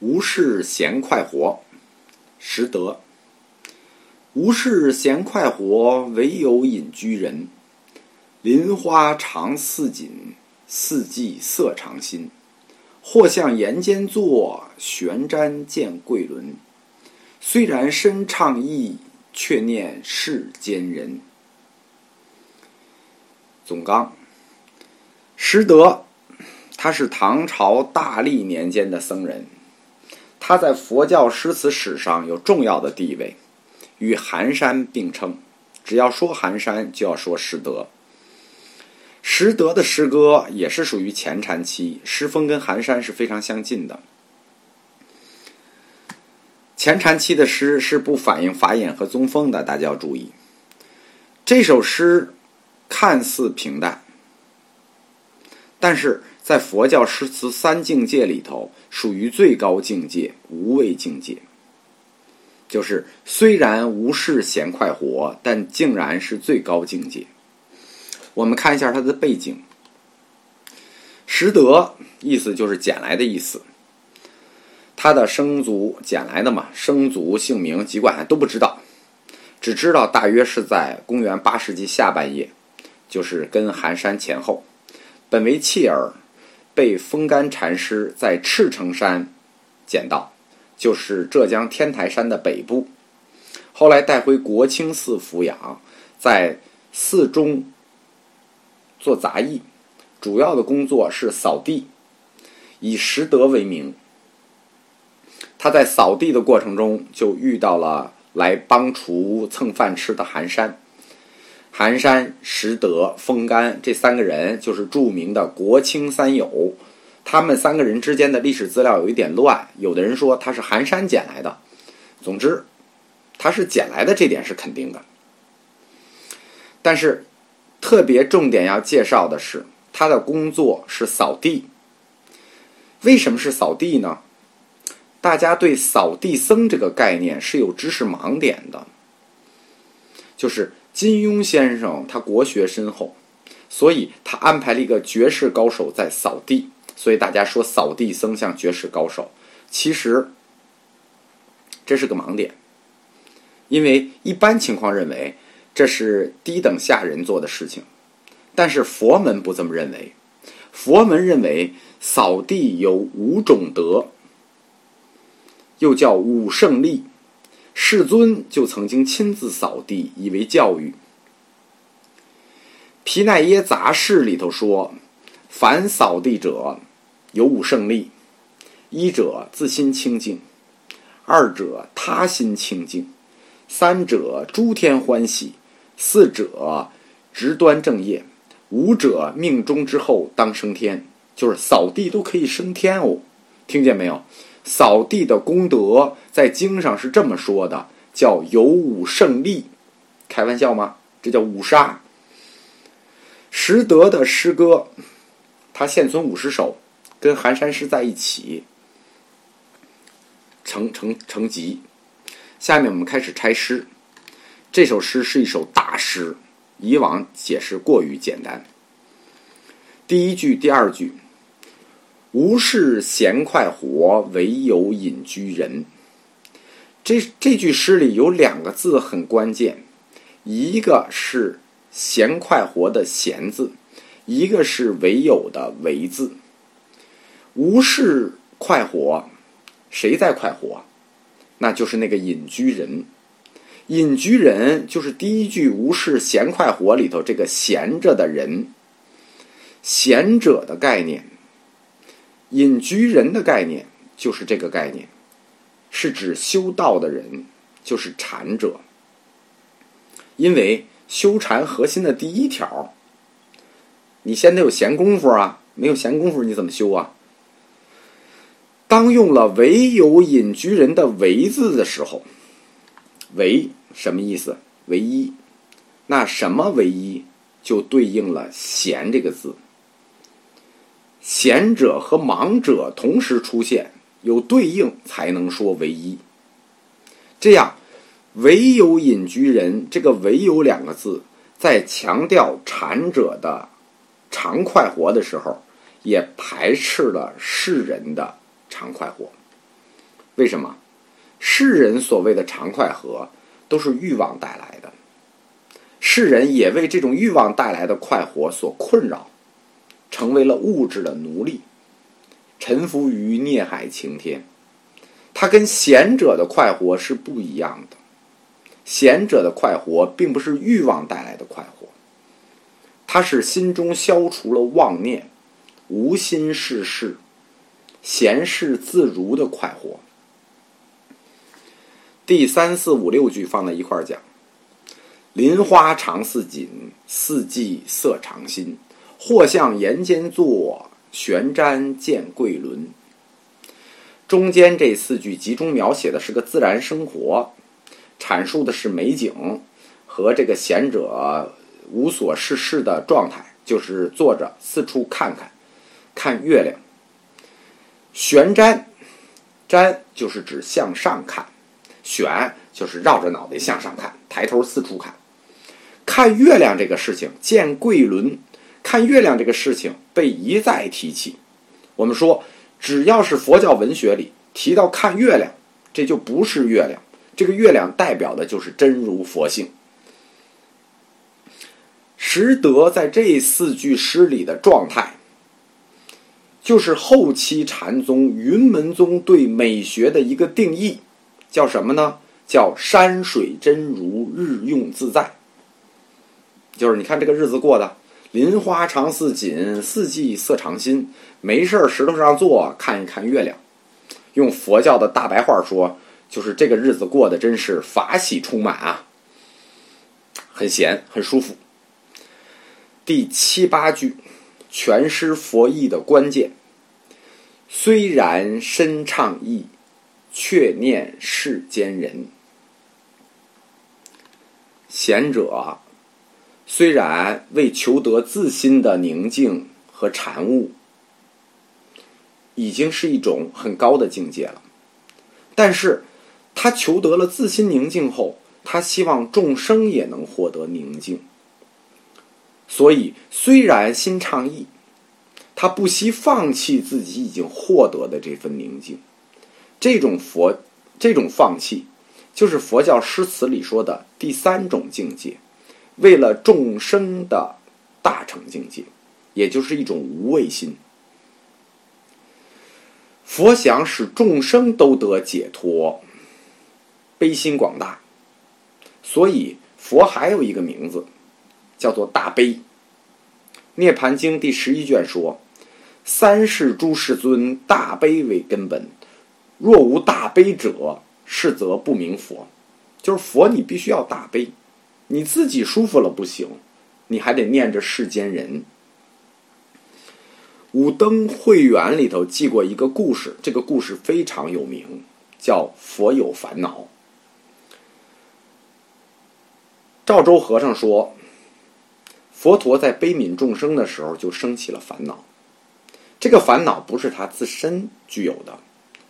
无事闲快活，识得。无事闲快活，唯有隐居人。林花常似锦，四季色常新。或向岩间坐，悬瞻见桂轮。虽然身怅意，却念世间人。总纲：识得，他是唐朝大历年间的僧人。他在佛教诗词史上有重要的地位，与寒山并称。只要说寒山，就要说识得。识得的诗歌也是属于前禅期，诗风跟寒山是非常相近的。前禅期的诗是不反映法眼和宗风的，大家要注意。这首诗看似平淡，但是。在佛教诗词三境界里头，属于最高境界——无畏境界。就是虽然无事闲快活，但竟然是最高境界。我们看一下它的背景。拾得意思就是捡来的意思。他的生卒捡来的嘛，生卒姓名籍贯还都不知道，只知道大约是在公元八世纪下半叶，就是跟寒山前后。本为弃儿。被风干禅师在赤城山捡到，就是浙江天台山的北部。后来带回国清寺抚养，在寺中做杂役，主要的工作是扫地，以拾得为名。他在扫地的过程中，就遇到了来帮厨蹭饭吃的寒山。寒山、拾得、风干这三个人就是著名的国清三友。他们三个人之间的历史资料有一点乱，有的人说他是寒山捡来的。总之，他是捡来的，这点是肯定的。但是，特别重点要介绍的是，他的工作是扫地。为什么是扫地呢？大家对扫地僧这个概念是有知识盲点的，就是。金庸先生他国学深厚，所以他安排了一个绝世高手在扫地，所以大家说扫地僧像绝世高手，其实这是个盲点，因为一般情况认为这是低等下人做的事情，但是佛门不这么认为，佛门认为扫地有五种德，又叫五胜利。世尊就曾经亲自扫地，以为教育。皮奈耶杂事里头说，凡扫地者有五胜利：一者自心清净，二者他心清净，三者诸天欢喜，四者直端正业，五者命中之后当升天。就是扫地都可以升天哦，听见没有？扫地的功德在经上是这么说的，叫有五胜利，开玩笑吗？这叫五杀。拾得的诗歌，他现存五十首，跟寒山诗在一起，成成成集。下面我们开始拆诗。这首诗是一首大诗，以往解释过于简单。第一句、第二句。无事闲快活，唯有隐居人。这这句诗里有两个字很关键，一个是闲快活的闲字，一个是唯有的唯字。无事快活，谁在快活？那就是那个隐居人。隐居人就是第一句“无事闲快活”里头这个闲着的人，闲者的概念。隐居人的概念就是这个概念，是指修道的人，就是禅者。因为修禅核心的第一条，你先得有闲工夫啊，没有闲工夫你怎么修啊？当用了“唯有隐居人”的“唯”字的时候，“唯”什么意思？唯一。那什么唯一？就对应了“闲”这个字。贤者和盲者同时出现，有对应才能说唯一。这样，唯有隐居人这个“唯有”两个字，在强调禅者的常快活的时候，也排斥了世人的常快活。为什么？世人所谓的常快和，都是欲望带来的。世人也为这种欲望带来的快活所困扰，成为了物质的奴隶，臣服于孽海晴天。它跟贤者的快活是不一样的。贤者的快活并不是欲望带来的快活，它是心中消除了妄念，无心事事，闲适自如的快活。第三四五六句放在一块儿讲。林花常似锦，四季色常新。或向岩间坐，悬瞻见桂轮。中间这四句集中描写的是个自然生活，阐述的是美景和这个贤者无所事事的状态，就是坐着四处看看，看月亮。悬瞻，瞻就是指向上看，悬就是绕着脑袋向上看，抬头四处看。看月亮这个事情，见桂轮，看月亮这个事情被一再提起。我们说，只要是佛教文学里提到看月亮，这就不是月亮，这个月亮代表的就是真如佛性。实德在这四句诗里的状态，就是后期禅宗云门宗对美学的一个定义，叫什么呢？叫山水真如，日用自在。就是你看这个日子过的，林花常似锦，四季色常新。没事儿，石头上坐，看一看月亮。用佛教的大白话说，就是这个日子过得真是法喜充满啊，很闲，很舒服。第七八句，全诗佛意的关键。虽然身畅意，却念世间人。贤者。虽然为求得自心的宁静和禅悟，已经是一种很高的境界了，但是他求得了自心宁静后，他希望众生也能获得宁静。所以，虽然心畅意，他不惜放弃自己已经获得的这份宁静。这种佛，这种放弃，就是佛教诗词里说的第三种境界。为了众生的大成境界，也就是一种无畏心。佛想使众生都得解脱，悲心广大，所以佛还有一个名字，叫做大悲。《涅盘经》第十一卷说：“三世诸世尊，大悲为根本。若无大悲者，是则不明佛。”就是佛，你必须要大悲。你自己舒服了不行，你还得念着世间人。五灯会员里头记过一个故事，这个故事非常有名，叫“佛有烦恼”。赵州和尚说，佛陀在悲悯众生的时候就生起了烦恼，这个烦恼不是他自身具有的，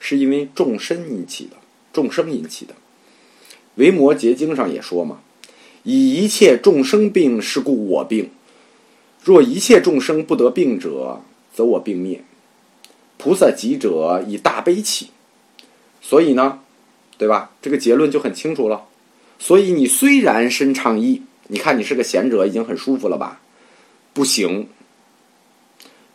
是因为众生引起的，众生引起的。《维摩诘经》上也说嘛。以一切众生病，是故我病。若一切众生不得病者，则我病灭。菩萨急者以大悲起，所以呢，对吧？这个结论就很清楚了。所以你虽然身畅意，你看你是个贤者，已经很舒服了吧？不行，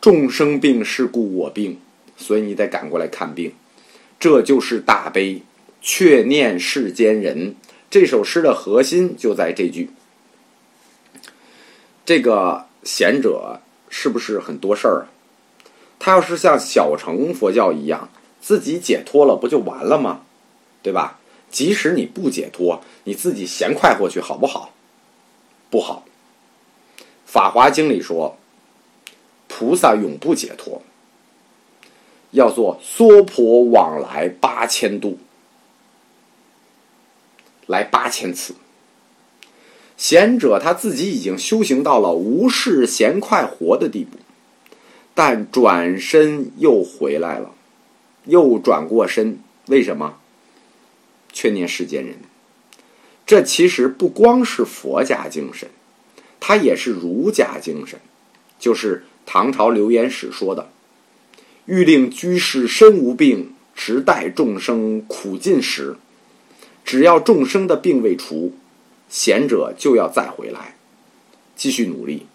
众生病是故我病，所以你得赶过来看病。这就是大悲，却念世间人。这首诗的核心就在这句：“这个贤者是不是很多事儿啊？他要是像小乘佛教一样，自己解脱了，不就完了吗？对吧？即使你不解脱，你自己闲快过去，好不好？不好。《法华经》里说，菩萨永不解脱，要做娑婆往来八千度。”来八千次，贤者他自己已经修行到了无事闲快活的地步，但转身又回来了，又转过身，为什么？却念世间人。这其实不光是佛家精神，它也是儒家精神，就是唐朝刘焉史说的：“欲令居士身无病，直待众生苦尽时。只要众生的病未除，贤者就要再回来，继续努力，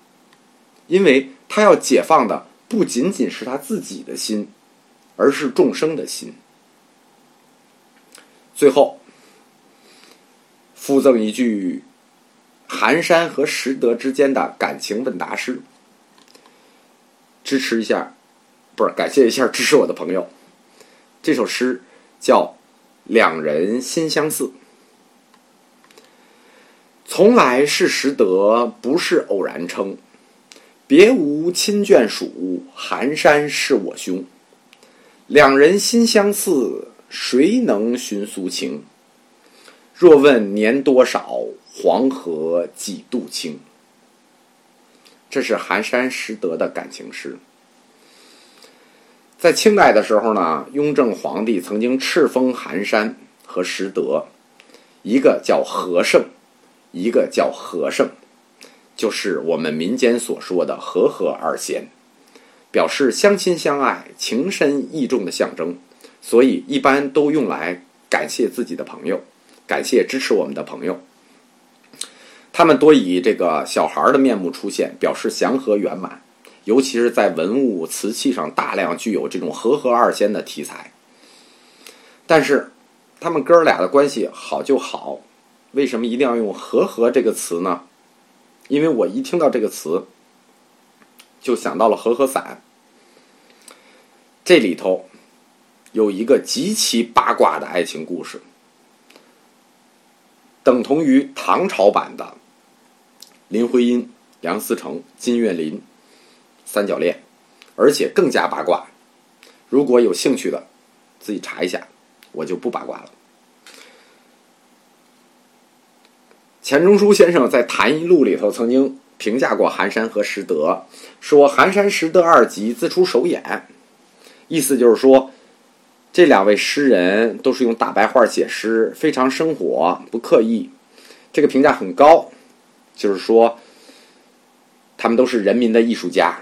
因为他要解放的不仅仅是他自己的心，而是众生的心。最后，附赠一句寒山和拾得之间的感情问答诗，支持一下，不是感谢一下支持我的朋友。这首诗叫。两人心相似，从来是识得，不是偶然称。别无亲眷属，寒山是我兄。两人心相似，谁能寻苏情？若问年多少，黄河几度清？这是寒山拾得的感情诗。在清代的时候呢，雍正皇帝曾经敕封寒山和拾得，一个叫和盛，一个叫和盛，就是我们民间所说的和和二仙，表示相亲相爱、情深意重的象征，所以一般都用来感谢自己的朋友，感谢支持我们的朋友。他们多以这个小孩的面目出现，表示祥和圆满。尤其是在文物瓷器上，大量具有这种和合二仙的题材。但是，他们哥俩的关系好就好，为什么一定要用“和合”这个词呢？因为我一听到这个词，就想到了和合伞。这里头有一个极其八卦的爱情故事，等同于唐朝版的林徽因、梁思成、金岳霖。三角恋，而且更加八卦。如果有兴趣的，自己查一下，我就不八卦了。钱钟书先生在《谈艺录》里头曾经评价过寒山和拾得，说寒山拾得二集自出手眼，意思就是说，这两位诗人都是用大白话写诗，非常生活，不刻意。这个评价很高，就是说，他们都是人民的艺术家。